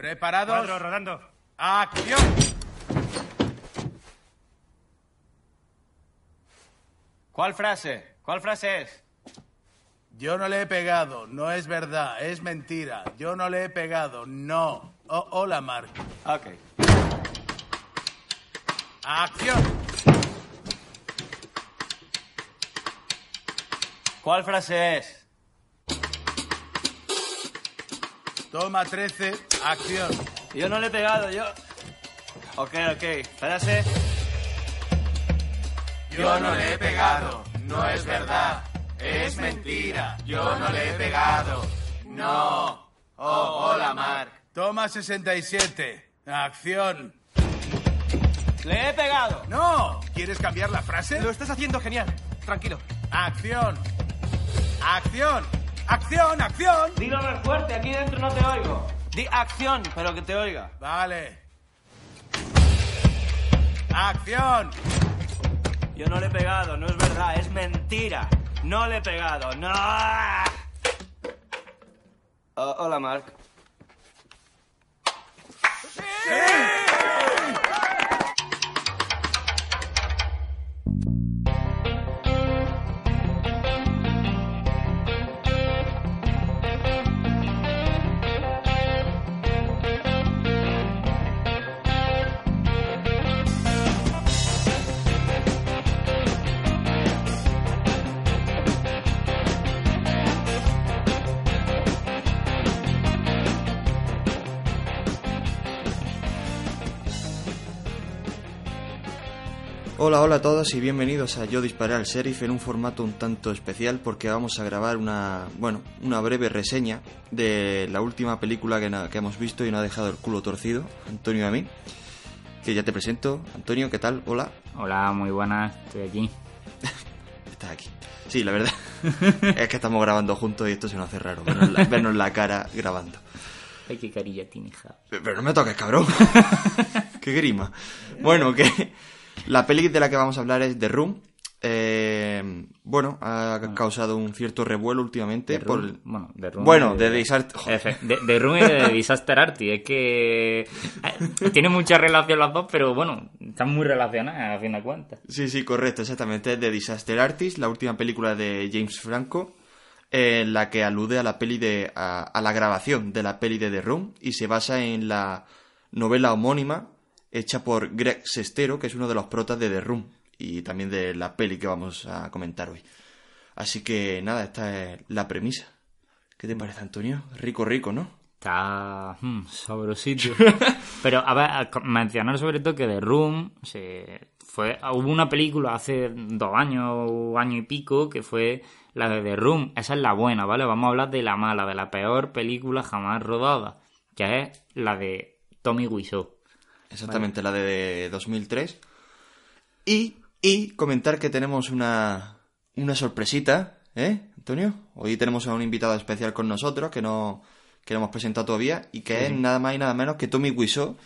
¿Preparados? Cuadro rodando. ¡Acción! ¿Cuál frase? ¿Cuál frase es? Yo no le he pegado, no es verdad, es mentira. Yo no le he pegado, no. Oh, hola, Mark. Ok. ¡Acción! ¿Cuál frase es? Toma 13, acción. Yo no le he pegado, yo... Ok, ok. Frase. Yo no le he pegado, no es verdad, es mentira. Yo no le he pegado, no. Oh, hola, Mark. Toma 67, acción. ¡Le he pegado! No, ¿quieres cambiar la frase? Lo estás haciendo genial. Tranquilo. Acción. Acción. Acción, acción. Dilo más fuerte, aquí dentro no te oigo. Di acción, pero que te oiga. Vale. Acción. Yo no le he pegado, no es verdad, es mentira. No le he pegado, no. Oh, hola, Mark. Hola, hola a todos y bienvenidos a Yo Disparé al Sheriff en un formato un tanto especial porque vamos a grabar una, bueno, una breve reseña de la última película que, que hemos visto y nos ha dejado el culo torcido, Antonio y a mí. Que ya te presento. Antonio, ¿qué tal? Hola. Hola, muy buenas, estoy aquí. Estás aquí. Sí, la verdad. es que estamos grabando juntos y esto se nos hace raro. Vernos la, vernos la cara grabando. Ay, qué carilla tiene, Javi. Pero no me toques, cabrón. qué grima. Bueno, que la peli de la que vamos a hablar es The Room. Eh, bueno, ha causado un cierto revuelo últimamente. The por... Room, bueno, The Room Bueno, de- de Disaster... De, de Room y de Disaster Artist. Es que eh, tiene mucha relación las dos, pero bueno, están muy relacionadas a fin de cuentas. Sí, sí, correcto, exactamente. Es The Disaster Artist, la última película de James Franco, eh, en la que alude a la peli de. A, a la grabación de la peli de The Room y se basa en la novela homónima hecha por Greg Sestero, que es uno de los protas de The Room y también de la peli que vamos a comentar hoy. Así que nada, esta es la premisa. ¿Qué te parece, Antonio? Rico, rico, ¿no? Está mm, sabrosito. Pero, a ver, a mencionar sobre todo que The Room se fue, hubo una película hace dos años, año y pico, que fue la de The Room. Esa es la buena, ¿vale? Vamos a hablar de la mala, de la peor película jamás rodada, que es la de Tommy Wiseau. Exactamente, la de 2003. Y, y comentar que tenemos una, una sorpresita, ¿eh, Antonio? Hoy tenemos a un invitado especial con nosotros que no, que no hemos presentado todavía y que es nada más y nada menos que Tommy Wiseau,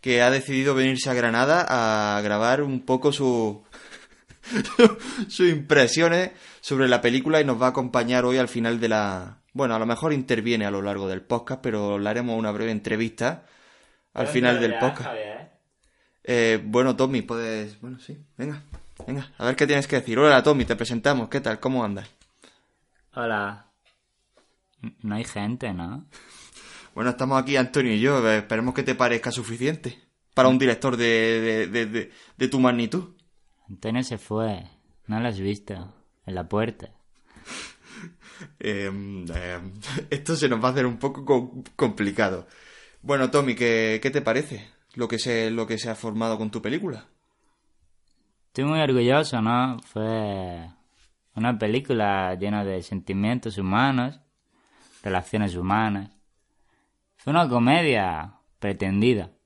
que ha decidido venirse a Granada a grabar un poco su, sus impresiones sobre la película y nos va a acompañar hoy al final de la... Bueno, a lo mejor interviene a lo largo del podcast, pero le haremos una breve entrevista al final del podcast. Eh, bueno, Tommy, puedes... Bueno, sí, venga, venga, a ver qué tienes que decir. Hola, Tommy, te presentamos, ¿qué tal? ¿Cómo andas? Hola. No hay gente, ¿no? Bueno, estamos aquí, Antonio y yo, eh, esperemos que te parezca suficiente para un director de, de, de, de- de tu magnitud. Antonio se fue. No lo has visto. En la puerta. Eh, eh, esto se nos va a hacer un poco co- complicado. Bueno, Tommy, ¿qué, qué te parece lo que, se, lo que se ha formado con tu película? Estoy muy orgulloso, ¿no? Fue una película llena de sentimientos humanos, relaciones humanas. Fue una comedia pretendida.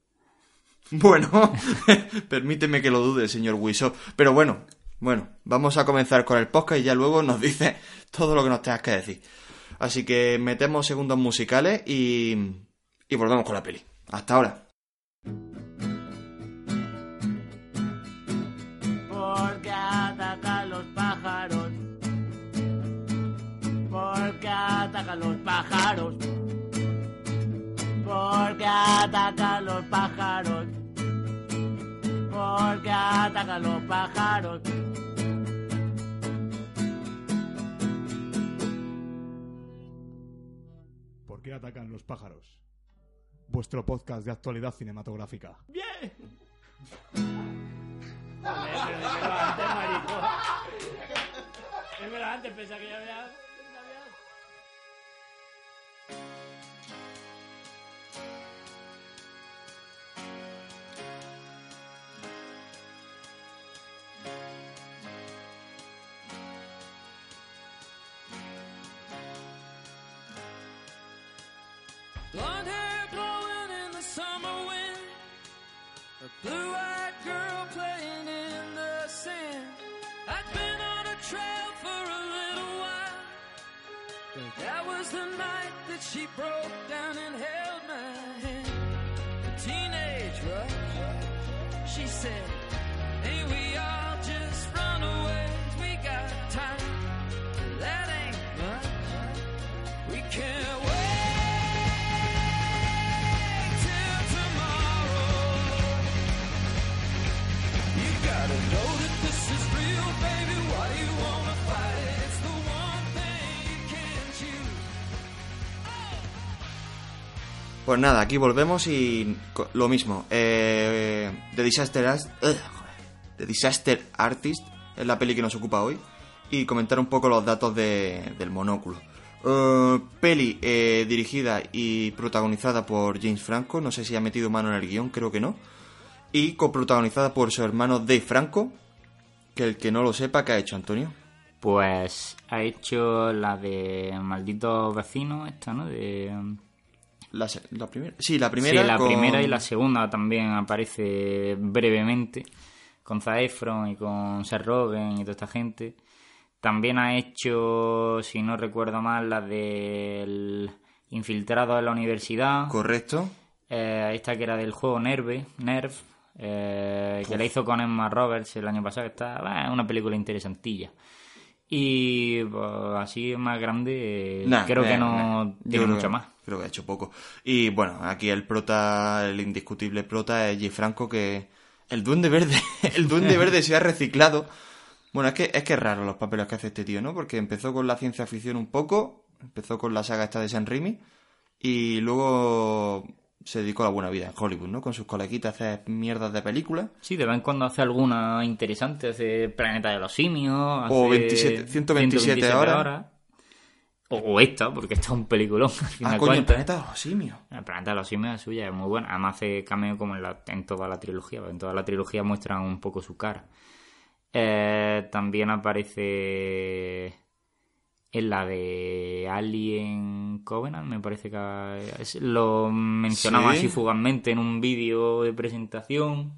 Bueno, permíteme que lo dude, señor Wiso. Pero bueno, bueno, vamos a comenzar con el podcast y ya luego nos dice todo lo que nos tengas que decir. Así que metemos segundos musicales y, y volvemos con la peli. Hasta ahora. Atacan los pájaros. Porque atacan los pájaros. Porque atacan los pájaros. ¿Por qué atacan los pájaros? Vuestro podcast de actualidad cinematográfica. Dímelo antes, pensaba que ya había... blue-eyed girl playing in the sand. I'd been on a trail for a little while. But that was the night that she broke down and held my hand. A teenage rush. She said, Hey, we all Pues nada, aquí volvemos y lo mismo. Eh, The Disaster Ast- ugh, joder. The Disaster Artist es la peli que nos ocupa hoy y comentar un poco los datos de- del monóculo. Eh, peli eh, dirigida y protagonizada por James Franco, no sé si ha metido mano en el guion, creo que no. Y coprotagonizada por su hermano Dave Franco, que el que no lo sepa, ¿qué ha hecho Antonio? Pues ha hecho la de Malditos Vecinos, esta, ¿no? De... La, primera. Sí, la primera. sí, la con- primera y la segunda también aparece brevemente con Zac Efron y con Seth Rogen y toda esta gente. También ha hecho, si no recuerdo mal, la del infiltrado en la universidad. Correcto. Eh, esta que era del juego Nerve, Nerve, eh, que la hizo con Emma Roberts el año pasado, que está, bah, una película interesantilla. Y pues, así más grande, Nah, creo que nah. no tiene creo mucho más. Creo que ha hecho poco. Y bueno, aquí el prota, el indiscutible prota es Jay Franco, que el duende verde, el duende verde se ha reciclado. Bueno, es que es que es raro los papeles que hace este tío, ¿no? Porque empezó con la ciencia ficción un poco, empezó con la saga esta de San Raimi y luego se dedicó a la buena vida en Hollywood, ¿no? Con sus coleguitas a hacer mierdas de películas. Sí, de vez en cuando hace alguna interesante, hace Planeta de los Simios, hace O 27 127 horas. O, o esta, porque esta es un peliculón. Ah, coño, el planeta de los simios. El planeta de los simios es suya, es muy buena. Además hace cameo como en, la- en toda la trilogía. En toda la trilogía muestran un poco su cara. Eh, también aparece en la de Alien Covenant, me parece que lo mencionaba Sí. así fugazmente en un vídeo de presentación.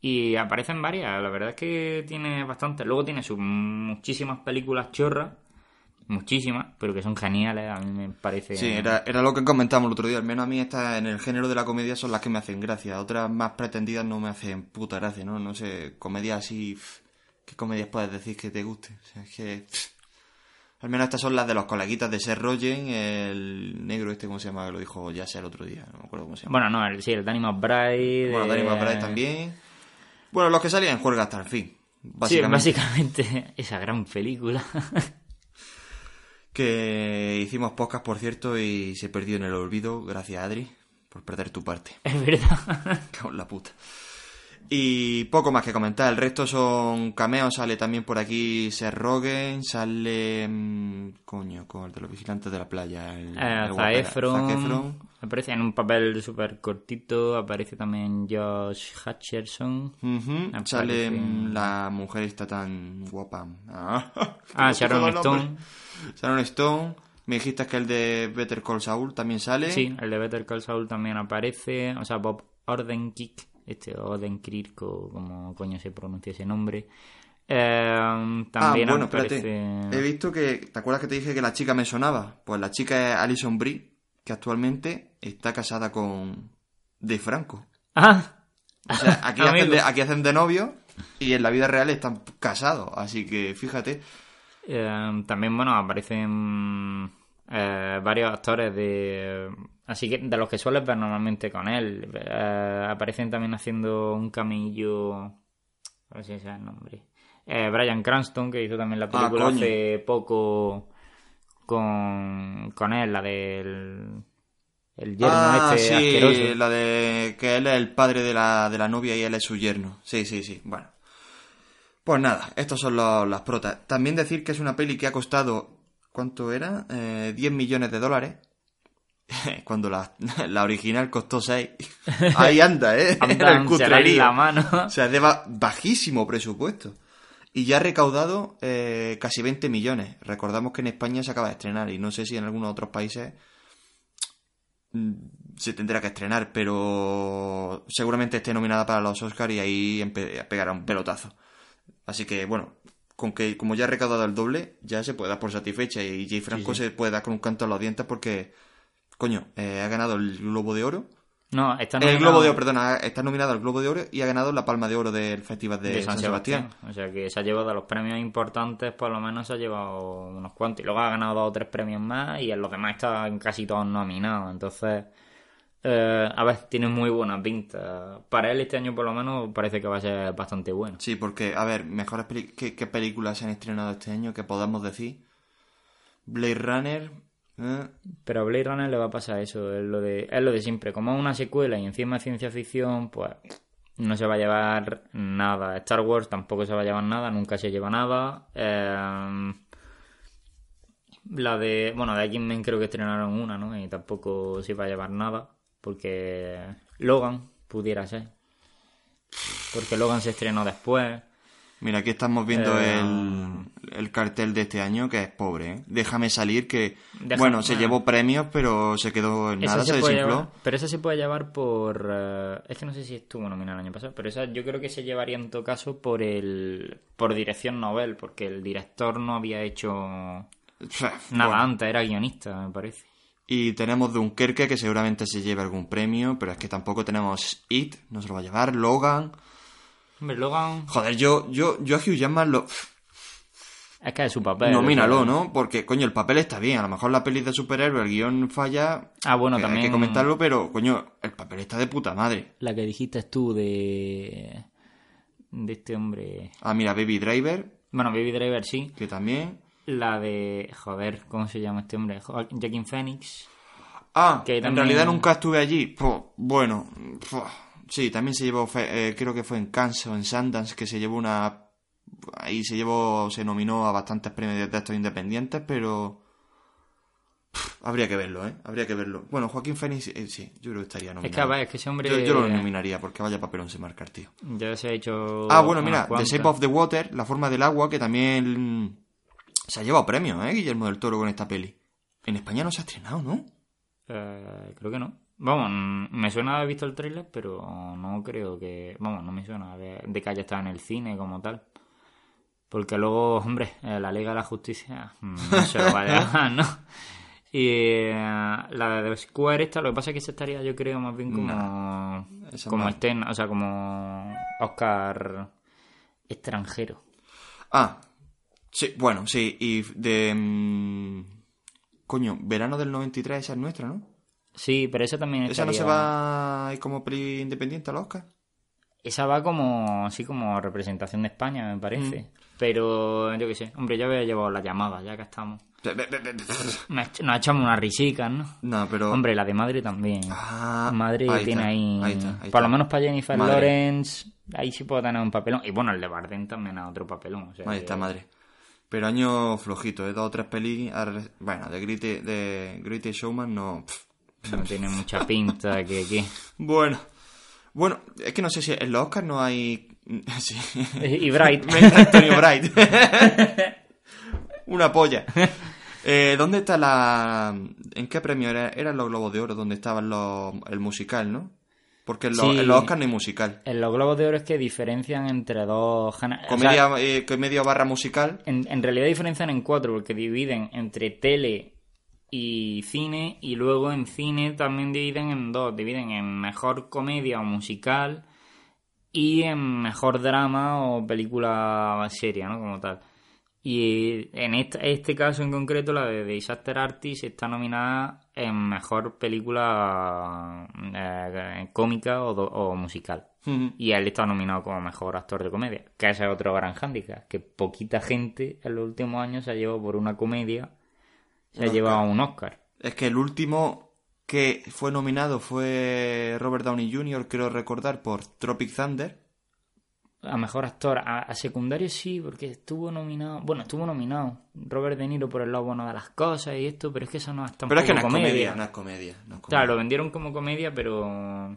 Y aparecen varias, la verdad es que tiene bastante. Luego tiene sus muchísimas películas chorras, muchísimas, pero que son geniales, a mí me parece. Sí, era, era lo que comentábamos el otro día. Al menos a mí estas en el género de la comedia son las que me hacen gracia. Otras más pretendidas no me hacen puta gracia, ¿no? No sé, comedia así... ¿Qué comedias puedes decir que te guste? O sea, es que... al menos estas son las de los coleguitas de Seth Rogen, el negro este, ¿cómo se llama? Que lo dijo ya sea el otro día, no me acuerdo cómo se llama. Bueno, no, el, sí, el Danny McBride. Bueno, Danny eh, McBride también. Bueno, los que salían en Juerga hasta el fin. Sí, Básicamente. básicamente esa gran película. Que hicimos podcast, por cierto, y se perdió en el olvido. Gracias, Adri, por perder tu parte. es verdad. La puta. Y poco más que comentar. El resto son cameos. Sale también por aquí Seth Rogen. Sale. mm, Coño, con el de los vigilantes de la playa. El, Eh, el Zac guapera. Efron, Zac Efron. Aparece en un papel súper cortito. Aparece también Josh Hutcherson. Aparece- Sale mm, la mujer esta tan guapa. Ah, Ah, Sharon. Stone. Sharon Stone. Me dijiste que el de Better Call Saul también sale. Sí, el de Better Call Saul también aparece. O sea, Bob Odenkirk. Este Odenkirk, o como coño se pronuncia ese nombre. Eh, también ah, bueno, aparece... espérate. He visto que. ¿Te acuerdas que te dije que la chica me sonaba? Pues la chica es Alison Brie, que actualmente está casada con. De Franco. Ah, O sea, aquí, hacen de, aquí hacen de novio y en la vida real están casados. Así que fíjate. Eh, también, bueno, aparecen eh, varios actores de... Así que de los que sueles ver normalmente con él. Eh, aparecen también haciendo un camillo... A ver si ese es el nombre. Eh, Brian Cranston, que hizo también la película coño. hace poco con, con él, la del... El yerno ah, este sí, asqueroso. la de que él es el padre de la, de la novia y él es su yerno. Sí, sí, sí. Bueno. Pues nada, estos son los, las protas. También decir que es una peli que ha costado, ¿cuánto era? Eh, 10 millones de dólares. Cuando la, la original costó 6. Ahí anda, ¿eh? Anda, Era el la mano. O sea, es de ba- bajísimo presupuesto. Y ya ha recaudado eh, casi 20 millones. Recordamos que en España se acaba de estrenar y no sé si en algunos otros países mm, se tendrá que estrenar, pero seguramente esté nominada para los Oscars y ahí pegará un pelotazo. Así que, bueno, con que como ya ha recaudado el doble, ya se puede dar por satisfecha y Jay Franco se puede dar con un canto a los dientes porque, coño, eh, ha ganado el Globo de Oro. No, está El nominado Globo de Oro, perdona, está nominado al Globo de Oro y ha ganado la Palma de Oro del Festival de, de San, Sebastián. O sea que se ha llevado a los premios importantes, por lo menos se ha llevado unos cuantos. Y luego ha ganado dos o tres premios más y en los demás están casi todos nominados. Entonces, eh, a ver, tiene muy buena pinta. Para él este año por lo menos parece que va a ser bastante bueno. Sí, porque, a ver, mejores peli- ¿qué, qué películas se han estrenado este año que podamos decir? Blade Runner. ¿eh? Pero a Blade Runner le va a pasar eso, es lo de, es lo de siempre. Como es una secuela y encima es ciencia ficción, pues no se va a llevar nada. Star Wars tampoco se va a llevar nada, nunca se lleva nada. Eh, la de, bueno, de X-Men creo que estrenaron una, ¿no? Y tampoco se iba a llevar nada, porque Logan pudiera ser. Porque Logan se estrenó después. Mira, aquí estamos viendo Eh, el, el cartel de este año que es pobre, ¿eh? Déjame salir que, bueno, se bueno. llevó premios, pero se quedó en Esa nada, se, se puede desinfló. llevar, pero esa se puede llevar por... eh, es que no sé si estuvo nominada el año pasado, pero esa yo creo que se llevaría en todo caso por el por dirección novel, porque el director no había hecho nada Bueno. antes, era guionista, me parece. Y tenemos Dunkerque, que seguramente se lleve algún premio, pero es que tampoco tenemos It, no se lo va a llevar, Logan. Hombre, Logan... Joder, yo, yo, yo a Hugh Jackman lo... Es que es su papel. Nomínalo, ¿no? Porque, coño, el papel está bien. A lo mejor la peli de superhéroe, el guion falla. Ah, bueno, también... Hay que comentarlo, pero, coño, el papel está de puta madre. La que dijiste tú de... De este hombre... Ah, mira, Baby Driver, Bueno, Baby Driver sí. que también. La de... Joder, ¿cómo se llama este hombre? Jo- Joaquin Phoenix. Ah, Que en realidad nunca estuve allí. Bueno, sí, también se llevó, eh, creo que fue en Cannes o en Sundance, que se llevó una... Ahí se llevó, se nominó a bastantes premios de estos independientes, pero... habría que verlo, ¿eh? Habría que verlo. Bueno, Joaquín Phoenix, eh, sí, yo creo que estaría nominado. Es que, es que ese hombre... yo, yo lo nominaría, porque vaya papelón se marca el tío. Ya se ha hecho... Ah, bueno, mira, The. Shape of the Water, La forma del agua, que también se ha llevado premios, ¿eh? Guillermo del Toro con esta peli. En España no se ha estrenado, ¿no? Eh, creo que no. Vamos, mm, me suena haber visto el tráiler, pero no creo que... Vamos, no me suena de, de que haya estado en el cine como tal. Porque luego, hombre, eh, la Liga de la Justicia mm, no se lo va a dejar, ¿no? Y eh, la de Square esta, lo que pasa es que se estaría, yo creo, más bien como... esa como no. estén, o sea, como Oscar extranjero. Ah, sí, bueno, sí, y de... mm, coño, verano del 93, esa es nuestra, ¿no? Sí, pero esa también ¿Esa no se estaría- va como peli independiente al Oscar? Esa va como, así como representación de España, me parece. Mm. Pero yo qué sé, hombre, yo había llevado la llamada, ya que estamos. Nos ech- nos echamos unas risicas, ¿no? No, pero... Hombre, la de Madrid también. Ah, Madrid ahí tiene está, ahí, ahí está, ahí por lo está. menos para Jennifer Madre. Lawrence, ahí sí puedo tener un papelón. Y bueno, el de Bardem también es otro papelón. o sea Ahí que- está, madre. Pero año flojito, ¿eh? Dos o tres pelis... Bueno, de Great, de Greatest Showman no... No tiene mucha pinta que aquí. Bueno. Bueno, es que no sé si en los Oscars no hay... Sí. Y Bright. Antonio Bright. Una polla. Eh, ¿Dónde está la... ¿En qué premio era? Eran los Globos de Oro, donde estaban los... el musical, ¿no? Porque en, los- Sí. en los Oscars no hay musical. En los Globos de Oro es que diferencian entre dos géneros. o sea, Comedia, eh, comedia barra musical. En, en realidad diferencian en cuatro, porque dividen entre tele y cine, y luego en cine también dividen en dos, dividen en mejor comedia o musical y en mejor drama o película seria, ¿no? Como tal. Y en este, este caso en concreto, la de Disaster Artist está nominada en mejor película eh, cómica o, do- o musical. Y él está nominado como mejor actor de comedia, que ese es otro gran hándicap, que poquita gente en los últimos años se ha llevado por una comedia, se Un ha llevado un Oscar. Es que el último que fue nominado fue Robert Downey Jr., creo recordar, por Tropic Thunder. A mejor actor, a, a secundario sí, porque estuvo nominado, bueno, estuvo nominado Robert De Niro por el lado bueno de las cosas y esto, pero es que eso no es tampoco Pero es que no es comedia. comedia, no es comedia. no es comedia. Claro, lo vendieron como comedia, pero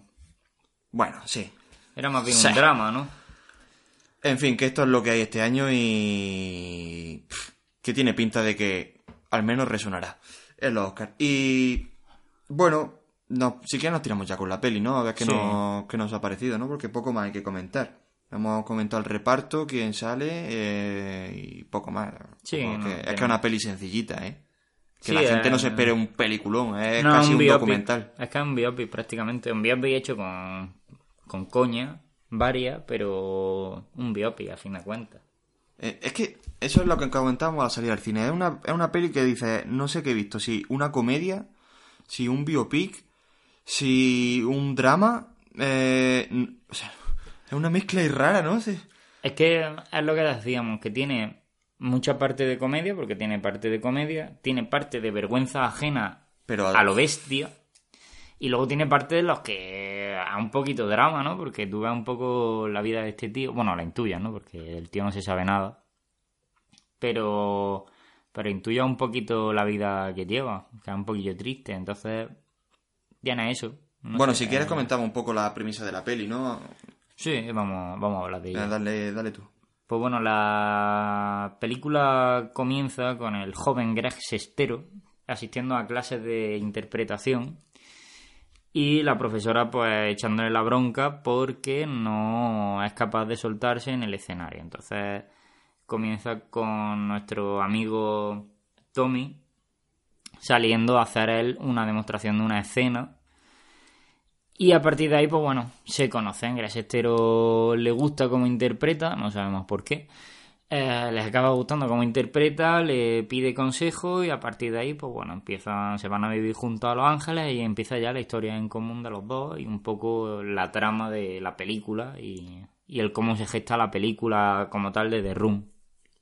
Bueno, sí. era más bien Sí. un drama, ¿no? En fin, que esto es lo que hay este año y... pff, que tiene pinta de que al menos resonará en los Oscars. Y... Bueno, no, si quieres nos tiramos ya con la peli, ¿no? A ver qué, Sí. nos, qué nos ha parecido, ¿no? Porque poco más hay que comentar. Hemos comentado el reparto, quién sale eh, y poco más. Sí, no, que- es que es una peli sencillita, ¿eh? Que Sí, la gente no eh, se espere un peliculón, es No, casi un, documental. Es que es un biopic prácticamente, un biopic hecho con, con coña, varias, pero un biopic a fin de cuentas. Eh, es que eso es lo que comentábamos al salir al cine. Es una, es una peli que dice, no sé qué he visto, si una comedia, si un biopic, si un drama, eh, o sea, es una mezcla y rara, ¿no? Sí. Es que es lo que decíamos, que tiene mucha parte de comedia, porque tiene parte de comedia, tiene parte de vergüenza ajena Pero a lo bestia, y luego tiene parte de los que a un poquito drama, ¿no? Porque tú ves un poco la vida de este tío, bueno, la intuyas, ¿no? Porque el tío no se sabe nada, pero pero intuya un poquito la vida que lleva, que es un poquillo triste, entonces tiene eso. no bueno, sé, si quieres eh, comentamos un poco la premisa de la peli, ¿no? Sí, vamos, vamos a hablar de ella. Dale, dale tú. Pues bueno, la película comienza con el joven Greg Sestero asistiendo a clases de interpretación y la profesora pues echándole la bronca porque no es capaz de soltarse en el escenario. Entonces comienza con nuestro amigo Tommy saliendo a hacer él una demostración de una escena y a partir de ahí, pues bueno, se conocen. Greg Sestero le gusta cómo interpreta, no sabemos por qué. Eh, les acaba gustando cómo interpreta, le pide consejo y a partir de ahí, pues bueno, empiezan, se van a vivir juntos a Los Ángeles y empieza ya la historia en común de los dos y un poco la trama de la película y, y el cómo se gesta la película como tal de The Room.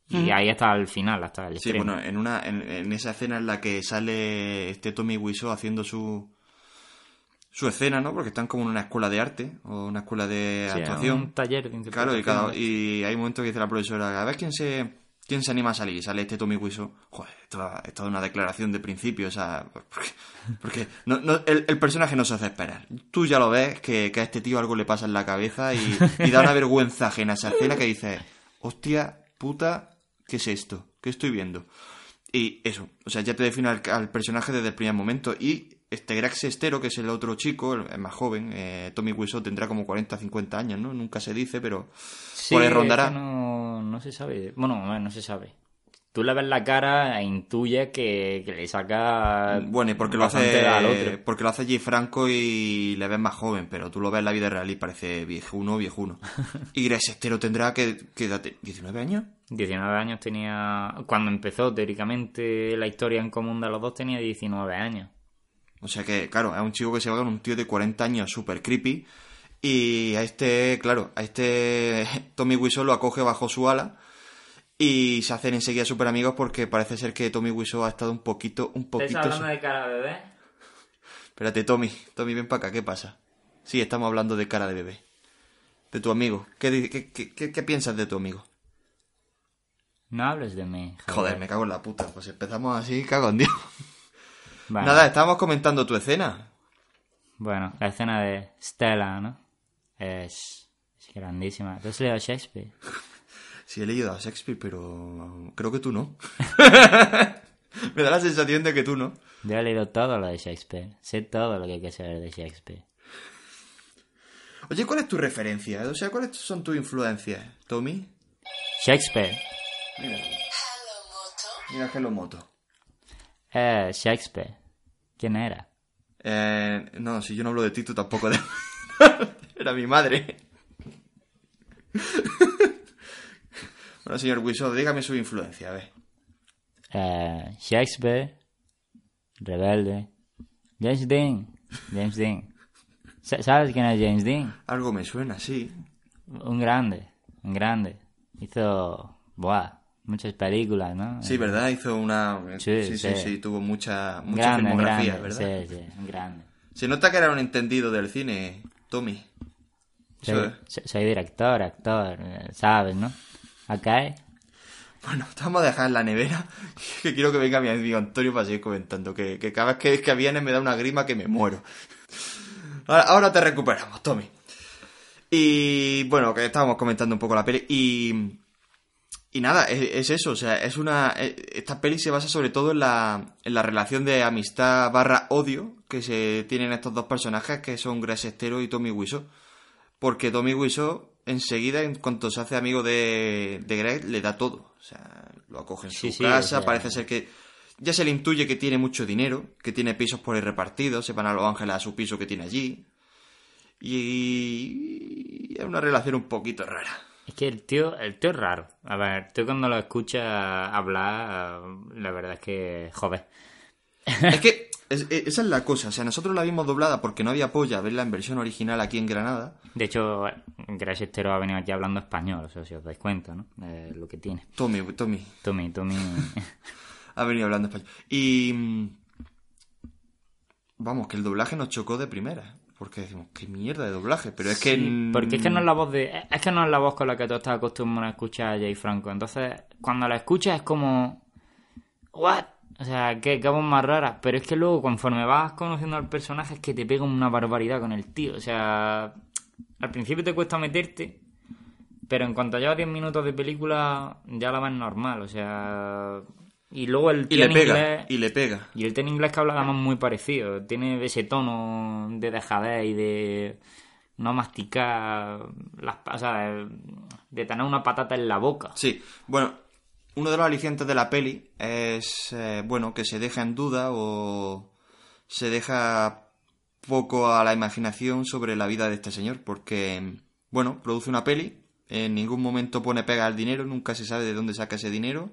Y ahí hasta el final, hasta el Sí, estreno. bueno, en, una, en, en esa escena en la que sale este Tommy Wiseau haciendo su, su escena, ¿no? Porque están como en una escuela de arte o una escuela de Sí, actuación. un taller de Claro, y, cada, y hay un momento que dice la profesora, a ver quién se, quién se anima a salir. Y sale este Tommy Wiseau. Joder, esto, esto es una declaración de principio, o sea, porque, porque no, no- el, el personaje no se hace esperar. Tú ya lo ves que, que a este tío algo le pasa en la cabeza y, y da una vergüenza ajena a esa escena que dice, hostia, puta, ¿qué es esto? ¿Qué estoy viendo? Y eso, o sea, ya te define al, al personaje desde el primer momento. Y este Greg Sestero, que es el otro chico, el, más joven, eh, Tommy Wiseau tendrá como 40 50 años, ¿no? Nunca se dice, pero Sí, por ahí es rondará. no, no se sabe. Bueno, no, no se sabe. Tú le ves la cara e intuyes que, que le saca. Bueno, y porque lo bastante al hace otro. porque lo hace Jay Franco y le ves más joven, pero tú lo ves en la vida real y parece viejuno, viejuno. y Greg Sestero tendrá que, que date, 19 años. 19 años tenía. Cuando empezó teóricamente la historia en común de los dos, tenía 19 años. O sea que, claro, es un chico que se va con un tío de 40 años súper creepy. Y a este, claro, a este Tommy Wiseau lo acoge bajo su ala. Y se hacen enseguida súper amigos porque parece ser que Tommy Wiseau ha estado un poquito, un poquito... de cara de bebé? Espérate, Tommy. Tommy, ven para acá, ¿qué pasa? Sí, estamos hablando de cara de bebé. De tu amigo. ¿Qué, di- qué, qué- qué- qué piensas de tu amigo? No hables de mí. Javier. Joder, me cago en la puta. Pues empezamos así, cago en Dios. Nada, estábamos comentando tu escena. Bueno, la escena de Stella, ¿no? Es, es grandísima. ¿Tú has leído Shakespeare? Sí, he leído a Shakespeare, pero creo que tú no. me da la sensación de que tú no. Yo he leído todo lo de Shakespeare. Sé todo lo que hay que saber de Shakespeare. Oye, ¿cuál es tu referencia? O sea, ¿cuáles son tus influencias, Tommy? Shakespeare. Mira. Mira Hello Moto. Eh, Shakespeare. ¿Quién era? Eh, no, si yo no hablo de ti, tú tampoco de... Era mi madre. Bueno, señor Wiseau, dígame su influencia, a ver. Eh, Shakespeare, Rebelde, James Dean, James Dean. Sa- ¿Sabes quién es James Dean? Algo me suena, sí. Un grande, un grande. Hizo, buah, muchas películas, ¿no? Sí, ¿verdad? Hizo una... Sí, Sí, sí, sí, sí. tuvo mucha, mucha grande, filmografía, grande, ¿verdad? Sí, sí, grande. Se nota que era un entendido del cine, Tommy. Soy, soy- director, actor, eh, ¿sabes, no? Acá es... Bueno, te vamos a dejar en la nevera. Que quiero que venga mi amigo Antonio para seguir comentando. Que, que cada vez que, que viene me da una grima que me muero. Ahora, ahora te recuperamos, Tommy. Y bueno, que estábamos comentando un poco la peli. Y. Y nada, es, es eso. O sea, es una. eh, Esta peli se basa sobre todo en la, en la relación de amistad barra odio que se tienen estos dos personajes, que son Grace Estero y Tommy Wiseau. Porque Tommy Wiseau, enseguida, en cuanto se hace amigo de, de Greg, le da todo. O sea, lo acoge en su sí, casa, o sea- parece ser que ya se le intuye que tiene mucho dinero, que tiene pisos por ahí repartidos, se van a Los Ángeles a su piso que tiene allí. Y es una relación un poquito rara. Es que el tío, el tío es raro. A ver, tú cuando lo escuchas hablar, la verdad es que, joder. Es que es- es- esa es la cosa. O sea, nosotros la vimos doblada porque no había polla a verla en versión original aquí en Granada. De hecho, Grace Estero ha venido aquí hablando español, o sea, si os dais cuenta, ¿no? Lo que tiene. Tommy, Tommy Tommy, Tommy... ha venido hablando español. Y. mm, Vamos, que el doblaje nos chocó de primera. Porque decimos, qué mierda de doblaje. Pero es que. Sí, porque es que no es la voz de es que no es la voz con la que tú estás acostumbrado a escuchar a Jay Franco entonces cuando la escuchas es como what o sea qué, qué voz más rara pero es que luego conforme vas conociendo al personaje es que te pega una barbaridad con el tío o sea al principio te cuesta meterte pero en cuanto llevas 10 minutos de película ya la ves normal o sea y luego el Y le pega, inglés y le pega. y el té en inglés que habla además muy parecido. Tiene ese tono de dejadez y de no masticar las o sea, de, de tener una patata en la boca. Sí, bueno, uno de los alicientes de la peli es, eh, bueno, que se deja en duda o se deja poco a la imaginación sobre la vida de este señor, porque, bueno, produce una peli, en ningún momento pone pega al dinero, nunca se sabe de dónde saca ese dinero,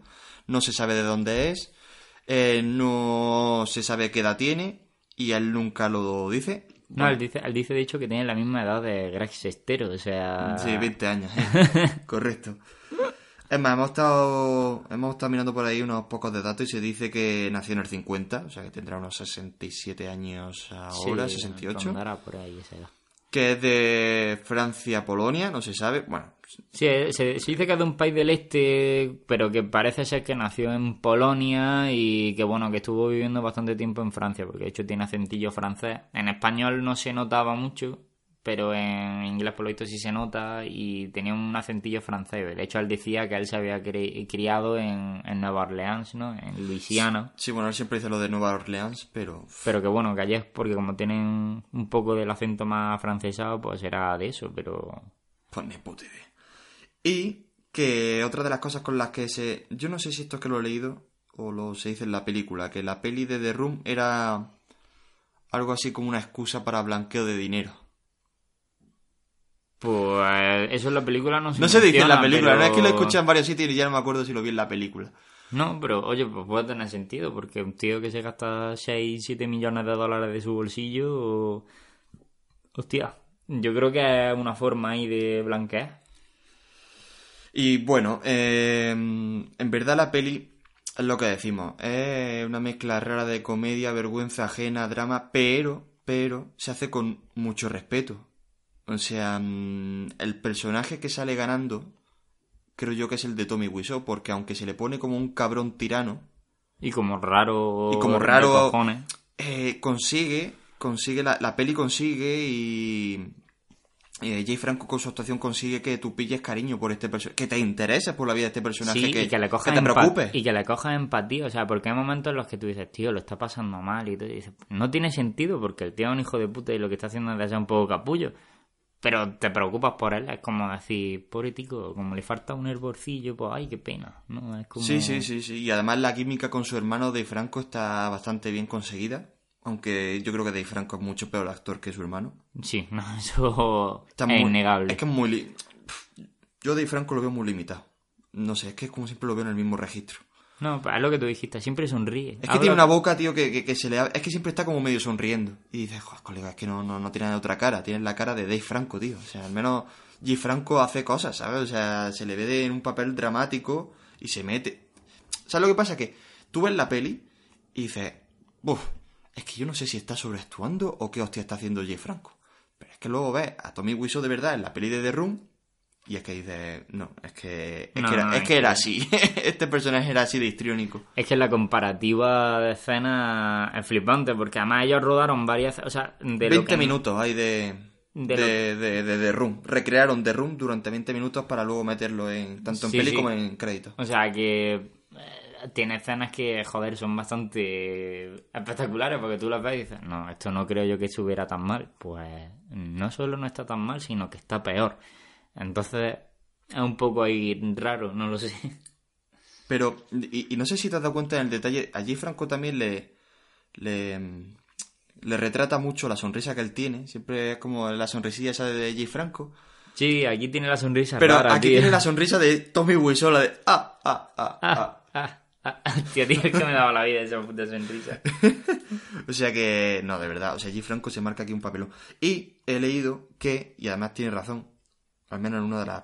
no se sabe de dónde es, eh, no se sabe qué edad tiene y él nunca lo dice. No, él dice, él dice de hecho que tiene la misma edad de Greg Sestero, o sea... Sí, 20 años. Correcto. Es más, hemos estado, hemos estado mirando por ahí unos pocos de datos y se dice que nació en el 50, o sea que tendrá unos 67 años ahora, Sí, 68. rondará por ahí esa edad. Que es de Francia, Polonia, no se sabe. Bueno, Sí, eh, se, se dice que es de un país del este, pero que parece ser que nació en Polonia y que bueno, que estuvo viviendo bastante tiempo en Francia, porque de hecho tiene acentillo francés. En español no se notaba mucho, pero en inglés por lo visto sí se nota y tenía un acentillo francés. De hecho, él decía que él se había cri- criado en, en Nueva Orleans, ¿no? En Luisiana. sí, bueno, él siempre dice lo de Nueva Orleans, pero Pero que bueno, que allí es porque como tienen un poco del acento más francesado, pues era de eso, pero... pues ni puta idea. Y que otra de las cosas con las que se... Yo no sé si esto es que lo he leído o lo se dice en la película, que la peli de The Room era algo así como una excusa para blanqueo de dinero. Pues eso en la película no se No se dice en la película, pero- no es que lo escuché en varios sitios y ya no me acuerdo si lo vi en la película. No, pero oye, pues puede tener sentido, porque un tío que se gasta 6, 7 millones de dólares de su bolsillo... Hostia, yo creo que es una forma ahí de blanquear. Y bueno, eh, en verdad la peli es lo que decimos, es una mezcla rara de comedia, vergüenza ajena, drama, pero, pero se hace con mucho respeto. O sea, mm, el personaje que sale ganando, creo yo que es el de Tommy Wiseau, porque aunque se le pone como un cabrón tirano, Y como raro... Y como raro- eh, consigue, consigue la, la peli consigue y eh, Jay Franco con su actuación consigue que tú pilles cariño por este personaje, que te intereses por la vida de este personaje, Sí, que, y que le cojas te preocupes. Y que le cojas empatía, o sea, porque hay momentos en los que tú dices, tío, lo está pasando mal y tú dices, no tiene sentido porque el tío es un hijo de puta y lo que está haciendo es de un poco capullo. Pero te preocupas por él, es como decir, pobre tico, como le falta un hervorcillo, pues ay, qué pena, ¿no? Es como... Sí, sí, sí, sí. Y además la química con su hermano Dave Franco está bastante bien conseguida. Aunque yo creo que Dave Franco es mucho peor actor que su hermano. Sí, no, eso Está es muy- innegable. Es que es muy... li- Yo Dave Franco lo veo muy limitado. no sé, es que como siempre lo veo en el mismo registro. No, es lo que tú dijiste, siempre sonríe. Es que Habla- tiene una boca, tío, que, que- que se le Es que siempre está como medio sonriendo. Y dices, joder, colega, es que no, no, no tiene otra cara. Tiene la cara de Dave Franco, tío. O sea, al menos Dave Franco hace cosas, ¿sabes? O sea, se le ve de- en un papel dramático y se mete. ¿Sabes lo que pasa? Que tú ves la peli y dices, uff, es que yo no sé si está sobreactuando o qué hostia está haciendo Dave Franco. Pero es que luego ves a Tommy Wiseau de verdad en la peli de The Room y es que dices, no, es que, es No, que, era, no, es es que era que- así. este personaje era así de histriónico. Es que la comparativa de escena es flipante, porque además ellos rodaron varias... O sea, de lo 20 que- minutos hay de, de de, de, de The Room. Recrearon The Room durante 20 minutos para luego meterlo en tanto en Sí, peli sí. como en crédito. O sea, que eh, tiene escenas que, joder, son bastante espectaculares porque tú las ves y dices, no, esto no creo yo que estuviera tan mal. Pues no solo no está tan mal, sino que está peor. Entonces, es un poco ahí raro, no lo sé. Pero, y, y no sé si te has dado cuenta en el detalle, allí Franco también le, le, le retrata mucho la sonrisa que él tiene. Siempre es como la sonrisilla esa de J. Franco. Sí, aquí tiene la sonrisa Pero rara, aquí tío. tiene la sonrisa de Tommy Wiseau, la de ah, ah, ah. Ah, ah, ah. Tío, tío, es que me daba la vida esa puta sonrisa. O sea que, no, de verdad, o sea, G. Franco se marca aquí un papelón. Y he leído que, y además tiene razón, al menos en una de las...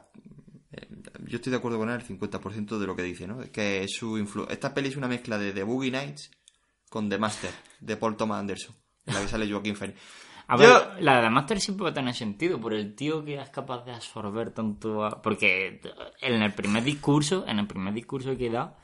eh, Yo estoy de acuerdo con él el 50% de lo que dice, ¿no? Que su influ... Esta peli es una mezcla de The Boogie Nights con The Master, de Paul Thomas Anderson, en la que sale Joaquin Phoenix. A Yo- ver, la de Master sí puede tener sentido por el tío que es capaz de absorber tanto. a- Porque en el primer discurso, en el primer discurso que da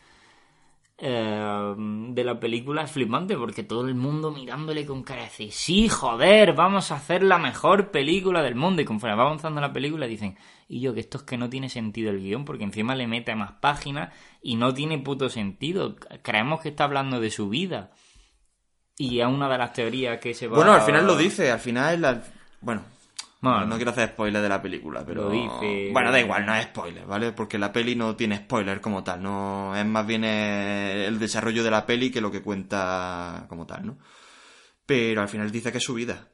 eh, de la película es flipante porque todo el mundo mirándole con cara decir, sí, joder, vamos a hacer la mejor película del mundo. Y conforme va avanzando la película dicen, y yo que esto es que no tiene sentido el guion porque encima le mete más páginas y no tiene puto sentido. Creemos que está hablando de su vida. Y es una de las teorías que se va Bueno, al final lo dice, al final... la- Bueno, Bueno, no quiero hacer spoiler de la película, pero... Lo dice- Bueno, da igual, no es spoiler, ¿vale? Porque la peli no tiene spoiler como tal, no es más bien el desarrollo de la peli que lo que cuenta como tal, ¿no? Pero al final dice que es su vida.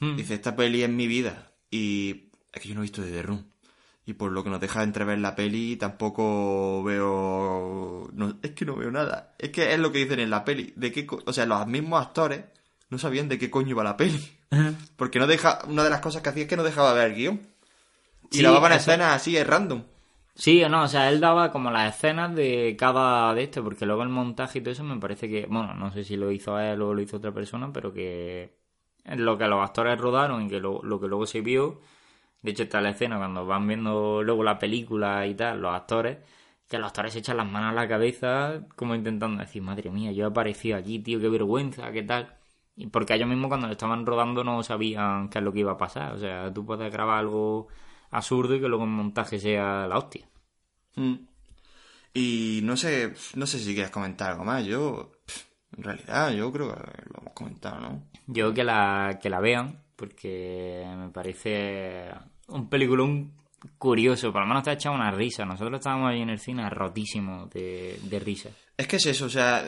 Mm. Dice, esta peli es mi vida. Y es que yo no he visto The Room. Y por lo que nos deja entrever la peli, tampoco veo... no- es que no veo nada. Es que es lo que dicen en la peli. De co- o sea, los mismos actores no sabían de qué coño iba la peli. Porque no deja... Una de las cosas que hacía es que no dejaba ver el guion. Y Sí, grababan eso- escenas así, es random. Sí o no, o sea, él daba como las escenas de cada de este, porque luego el montaje y todo eso me parece que, bueno, no sé si lo hizo él o lo hizo otra persona, pero que lo que los actores rodaron y que lo, lo que luego se vio, de hecho está la escena cuando van viendo luego la película y tal, los actores, que los actores se echan las manos a la cabeza como intentando decir, madre mía, yo he aparecido aquí, tío, qué vergüenza, qué tal. Y porque ellos mismos cuando lo estaban rodando no sabían qué es lo que iba a pasar. O sea, tú puedes grabar algo absurdo y que luego en montaje sea la hostia. Mm. Y no sé, no sé si quieres comentar algo más. Yo, en realidad, yo creo que lo hemos comentado, ¿no? Yo que la, que la vean, porque me parece un peliculón curioso, por lo menos te ha echado una risa. Nosotros estábamos ahí en el cine rotísimos de, de risa. Es que es eso, o sea,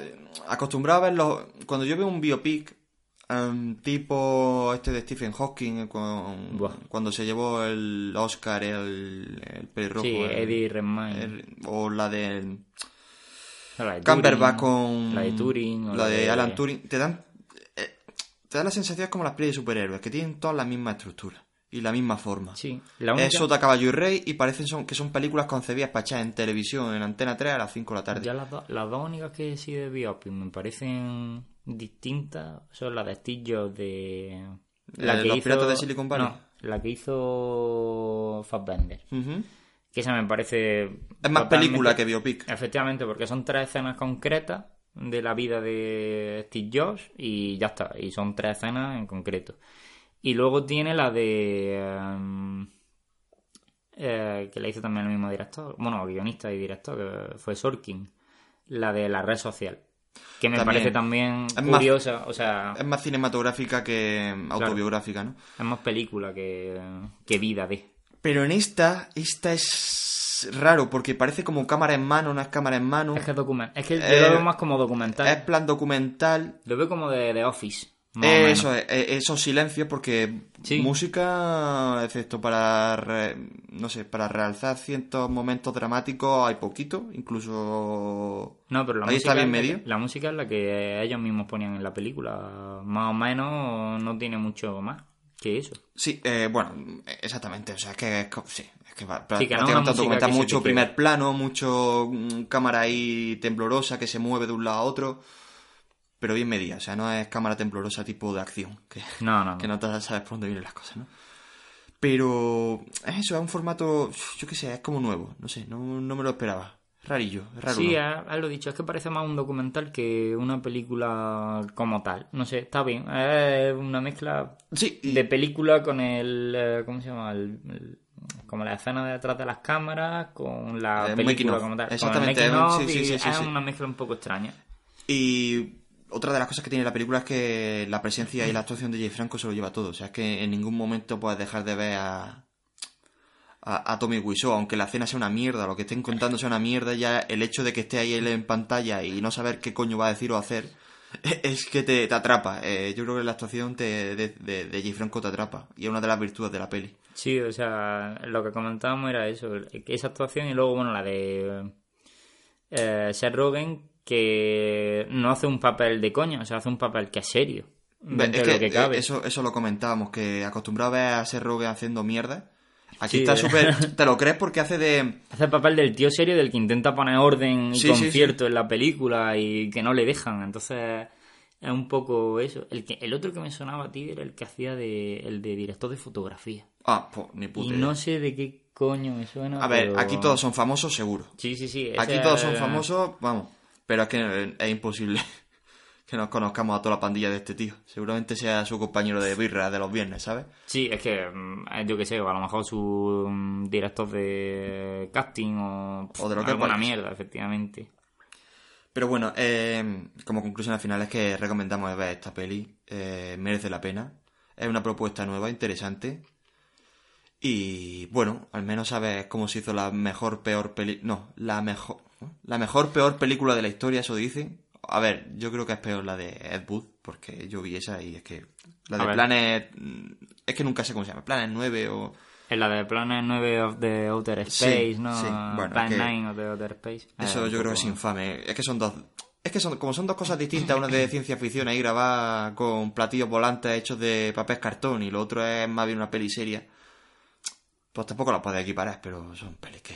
acostumbrado a verlo. Cuando yo veo un biopic, em, tipo este de Stephen Hawking, eh, con- cuando se llevó el Oscar, el, el pelirrojo. sí, el- Eddie Redmayne. o la de la de con. La de Turing. o La de Alan Turing. Te dan. eh, te dan la sensación como las pelis de superhéroes, que tienen todas la misma estructura y la misma forma. Sí, la única... Es Sota, Caballo y Rey y parecen son, que son películas concebidas para echar en televisión, en Antena 3 a las 5 de la tarde. Ya las, do- las dos únicas que sí de biopic me parecen distintas son las de Steve Jobs de... Eh, Los Piratas de Silicon Valley. No, la que hizo Fassbender. Ujú. Que esa me parece... Es más totalmente- película que biopic. Efectivamente, porque son tres escenas concretas de la vida de Steve Jobs y ya está. Y son tres escenas en concreto. Y luego tiene la de... em, eh, que la hizo también el mismo director. Bueno, guionista y director, que fue Sorkin. La de la red social. Que me También. parece también Es más- curiosa. O sea, Es más cinematográfica que autobiográfica, ¿no? es más película que, que vida de... Pero en esta, esta es raro porque parece como cámara en mano, no es cámara en mano. Es que es documental. Es que yo Eh, lo veo más como documental. Es plan documental. Lo veo como de, de Office. Eh, eso es, eh, esos silencios porque Sí. música, excepto para, re- no sé, para realzar ciertos momentos dramáticos hay poquito, incluso No, pero la ahí música, está bien la medio. la música es la que ellos mismos ponían en la película. Más o menos no tiene mucho más que eso. Sí, eh, bueno, exactamente, o sea, es que es, sí, es que va- Sí, que no mucho primer plano, mucho mm, cámara ahí temblorosa que se mueve de un lado a otro, pero bien medida, o sea, no es cámara temblorosa tipo de acción, que, No, no, que no. te sabes por dónde vienen las cosas, ¿no? Pero es eso, es un formato, yo qué sé, es como nuevo, no sé, no, no me lo esperaba. Es rarillo, raro. Sí, es lo dicho, es que parece más un documental que una película como tal. No sé, está bien. Es una mezcla Sí, y- de película con el. eh, ¿Cómo se llama? El- el- como la escena de detrás de las cámaras con la El making película como tal. Con el Exactamente, un- of sí, sí, y es una mezcla un poco extraña. Y otra de las cosas que tiene la película es que la presencia y la actuación de Jay Franco se lo lleva todo. O sea, es que en ningún momento puedes dejar de ver a, a, Tommy Wiseau, aunque la escena sea una mierda, lo que estén contando sea una mierda, ya el hecho de que esté ahí él en pantalla y no saber qué coño va a decir o hacer, es que te, atrapa. Eh, yo creo que la actuación de, de, de Jay Franco te atrapa. Y es una de las virtudes de la peli. Sí, o sea, lo que comentábamos era eso, esa actuación y luego, bueno, la de eh, Seth Rogen, que no hace un papel de coña, o sea, hace un papel que es serio. Es que, lo que cabe. eh, Eso, eso lo comentábamos, que acostumbrado a ver a ser Rogen haciendo mierda. Aquí Sí, está eh. súper... Te lo crees porque hace de... Hace el papel del tío serio del que intenta poner orden y Sí, sí, concierto en la película y que no le dejan. Entonces es un poco eso. El que el otro que me sonaba a ti era el que hacía de el de director de fotografía. Ah, pues ni Y puta idea. no sé de qué coño me suena. A ver, pero- aquí todos son famosos, seguro. Sí, sí, sí. Aquí todos son famosos, vamos. Pero es que es imposible que nos conozcamos a toda la pandilla de este tío. Seguramente sea su compañero de birra de los viernes, ¿sabes? Sí, es que mm, yo qué sé, a lo mejor su mm, director de casting o, O de lo que alguna parezca. mierda, efectivamente. Pero bueno, eh, como conclusión al final es que recomendamos ver esta peli. eh, merece la pena. Es una propuesta nueva, interesante. Y bueno, al menos sabes cómo se hizo la mejor, peor peli... No, la mejor... La mejor, peor película de la historia, eso dicen. A ver, yo creo que es peor la de Ed Wood, porque yo vi esa y es que... La de. Planet... mm, Es que nunca sé cómo se llama. Planet 9 o... En la de Planet 9 of the Outer Space, Sí, ¿no? sí, bueno, Planet que- 9 of the Outer Space. Eso yo creo que es infame. Es que son dos. Es que son, como son dos cosas distintas, una es de ciencia ficción ahí grabada con platillos volantes hechos de papel cartón y lo otro es más bien una peli seria. Pues tampoco las puedes equiparar, pero son pelis que.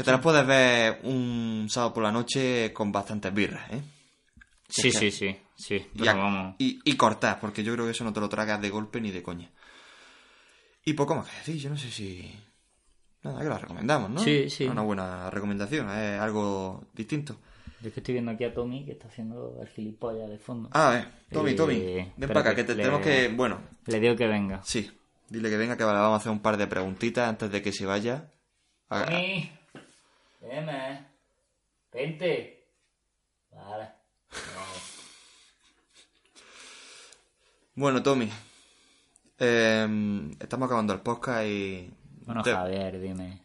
Que te las puedes ver un sábado por la noche con bastantes birras, ¿eh? Sí, Es que- sí, sí, sí. Y, a- vamos. y, y cortar, porque yo creo que eso no te lo tragas de golpe ni de coña. Y poco más que decir, yo no sé si. Nada, que la recomendamos, ¿no? Sí, sí. Una buena recomendación, es algo distinto. Yo es que estoy viendo aquí a Tommy que está haciendo el gilipollas de fondo. Ah, eh, Tommy, Eh, Tommy, ven para acá, que que te le- tenemos que... Bueno, Le digo que venga. sí, dile que venga, que le vamos a hacer un par de preguntitas antes de que se vaya. Ah, Tommy, Deme. Vente. Vale. Bueno, Tommy, eh, estamos acabando el podcast y... Bueno, te- Javier, dime.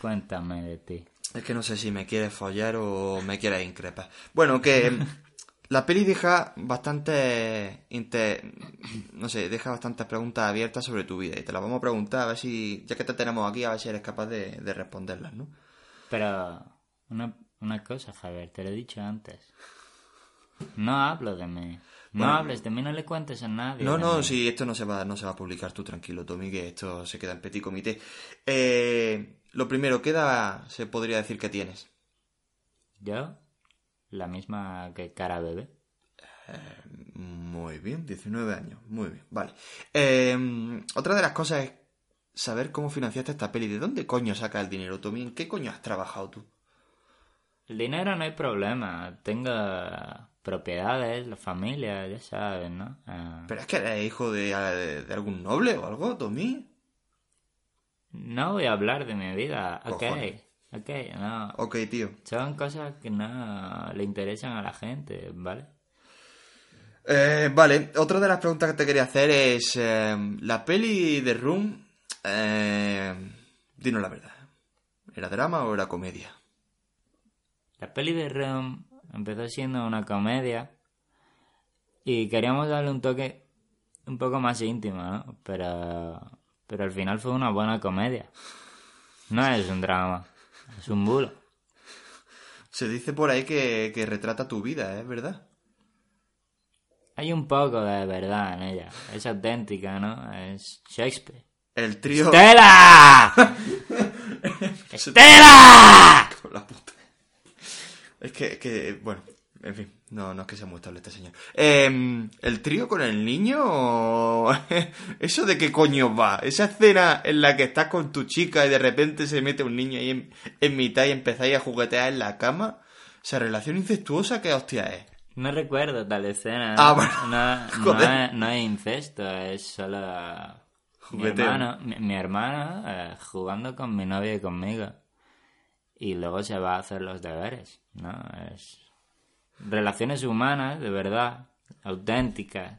Cuéntame de ti. Es que no sé si me quieres follar o me quieres increpar. Bueno, que la peli deja bastante... No sé, deja bastantes preguntas abiertas sobre tu vida y te las vamos a preguntar a ver si... Ya que te tenemos aquí, a ver si eres capaz de, de responderlas, ¿no? Pero, una, una cosa, Javier, te lo he dicho antes. No hablo de mí. No Bueno. hables de mí, no le cuentes a nadie. No, no, si esto no se va, no se va a publicar, tú tranquilo, Tommy, que esto se queda en petit comité. Eh, lo primero, ¿qué edad se podría decir que tienes? ¿Yo? La misma que cara bebé. Muy bien, 19 años, muy bien, vale. Eh, otra de las cosas es saber cómo financiaste esta peli. ¿De dónde coño sacas el dinero, Tommy? ¿En qué coño has trabajado tú? El dinero no hay problema. Tengo propiedades, la familia, ya sabes, ¿no? Ah, ¿Pero es que eres hijo de, de- de algún noble o algo, Tommy? No voy a hablar de mi vida. Ok, Cojones. ok, no. Ok, tío. Son cosas que no le interesan a la gente, ¿vale? Eh, vale, otra de las preguntas que te quería hacer es... eh, la peli de Room... Eh, dinos la verdad. ¿Era drama o era comedia? La peli de Rom empezó siendo una comedia Y queríamos darle un toque un poco más íntimo, ¿no? Pero, pero al final fue una buena comedia. No es un drama, es un bulo. Se dice por ahí que, que retrata tu vida, ¿es verdad? Hay un poco de verdad en ella. Es auténtica, ¿no? Es Shakespeare. El trío... ¡Estela! ¡Estela! Con la puta. Es que, que, bueno, en fin, no, no es que sea muy estable este señor. Eh, ¿El trío con el niño? o- ¿Eso de qué coño va? Esa escena en la que estás con tu chica y de repente se mete un niño ahí en, en mitad y empezáis a juguetear en la cama. Esa relación incestuosa, ¿qué hostia es? No recuerdo tal escena. Ah, bueno. No, no Joder. es, no es incesto, es solo mi hermano, mi, mi hermano eh, jugando con mi novia y conmigo. Y luego se va a hacer los deberes, ¿no? Es relaciones humanas, de verdad, auténticas.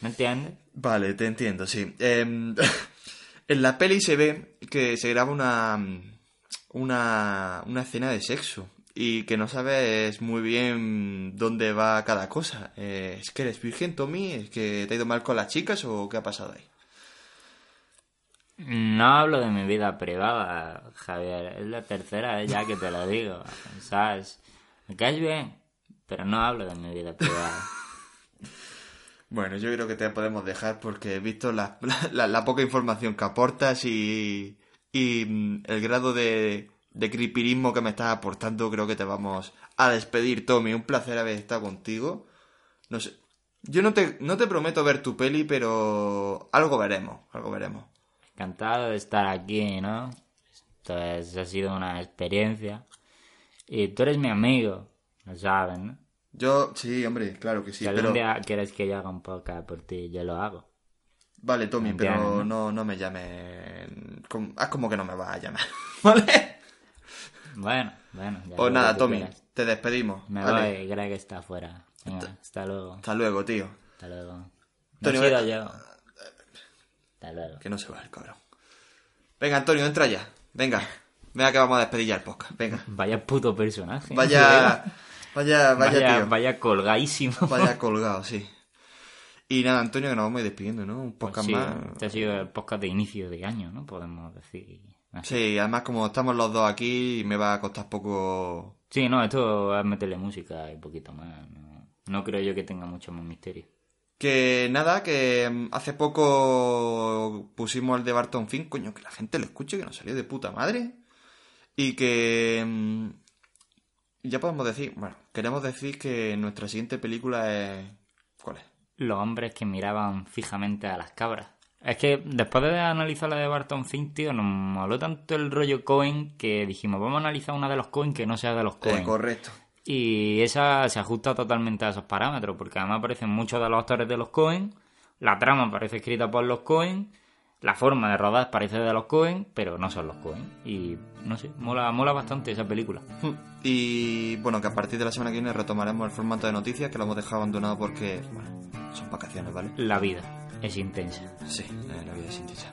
¿Me entiendes? Vale, te entiendo, sí. Eh, en la peli se ve que se graba una, una, una escena de sexo y que no sabes muy bien dónde va cada cosa. Eh, ¿Es que eres virgen, Tommy? ¿Es que te ha ido mal con las chicas o qué ha pasado ahí? No hablo de mi vida privada, Javier. Es la tercera vez ya que te lo digo. ¿Sabes? Me caes bien, pero no hablo de mi vida privada. Bueno, yo creo que te podemos dejar porque he visto la, la- poca información que aportas y, y mm, el grado de, de que me estás aportando, creo que te vamos a despedir, Tommy. Un placer haber estado contigo. No sé. Yo no te, no te prometo ver tu peli, pero algo veremos, algo veremos. Encantado de estar aquí, ¿no? Entonces ha sido una experiencia. Y tú eres mi amigo, lo sabes, ¿no? Yo, sí, hombre, claro que sí, si algún pero... día quieres que yo haga un podcast por ti, yo lo hago. Vale, Tommy, Entiendo, pero ¿no? no, me llames... como- Haz como que no me vas a llamar, ¿vale? Bueno, bueno. ya Pues nada, Tommy, quieras. te despedimos. Me Vale. voy, Greg está afuera. Venga, hasta luego. Hasta luego, tío. Hasta luego. No Antonio, he sido ve- yo. Hasta luego. Que no se va el cabrón. Venga, Antonio, entra ya. Venga. Venga que vamos a despedir ya el podcast. Venga. Vaya puto personaje. Vaya, vaya, vaya, vaya, tío. vaya colgadísimo. Vaya colgado, sí. Y nada, Antonio, que nos vamos a ir despidiendo, ¿no? Un podcast Sí, más. este ha sido el podcast de inicio de año, ¿no? Podemos decir. así. Sí, además como estamos los dos aquí, me va a costar poco... Sí, no, esto es meterle música y poquito más. No, no creo yo que tenga mucho más misterio. Que nada, que mm, hace poco pusimos el de Barton Fink, coño, que la gente lo escuche, que nos salió de puta madre. Y que... mm, Ya podemos decir, bueno, queremos decir que nuestra siguiente película es... ¿Cuál es? Los hombres que miraban fijamente a las cabras. Es que después de analizar la de Barton Fink, tío, nos moló tanto el rollo Cohen que dijimos, vamos a analizar una de los Cohen que no sea de los Cohen. Eh, correcto. Y esa se ajusta totalmente a esos parámetros, porque además aparecen muchos de los actores de los Cohen, la trama parece escrita por los Cohen, la forma de rodar parece de los Cohen, pero no son los Cohen. Y no sé, mola, mola bastante esa película. Y bueno, que a partir de la semana que viene retomaremos el formato de noticias, que lo hemos dejado abandonado porque, bueno, son vacaciones, ¿vale? La vida es intensa. Sí, la vida es intensa.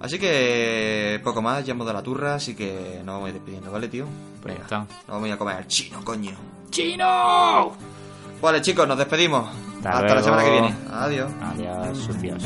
Así que poco más, ya hemos dado la turra, así que nos vamos a ir despidiendo, ¿vale, tío? Pues Venga, está. nos vamos a ir a comer chino, coño. ¡Chino! Vale, chicos, nos despedimos. Hasta Hasta la semana que viene. Adiós. Adiós, sucios.